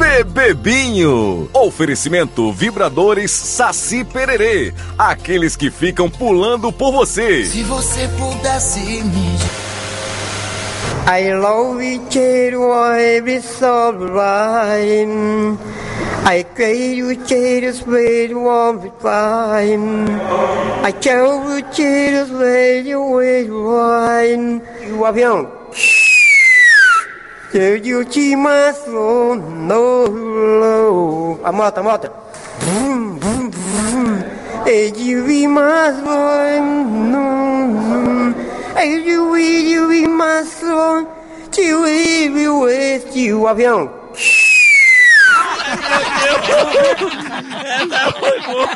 Bebebinho. Oferecimento vibradores Saci Pererê. Aqueles que ficam pulando por você. Se você pudesse me I love you, every soul line. I create you, cheers, wait, one time. I tell you, cheers, wait, you wait, wine. E o avião? Eu te mais no. A moto, a moto. Brum, brum, brum. E you be mais no, E you be, you be mais no. Te we with you, avião. Essa foi boa.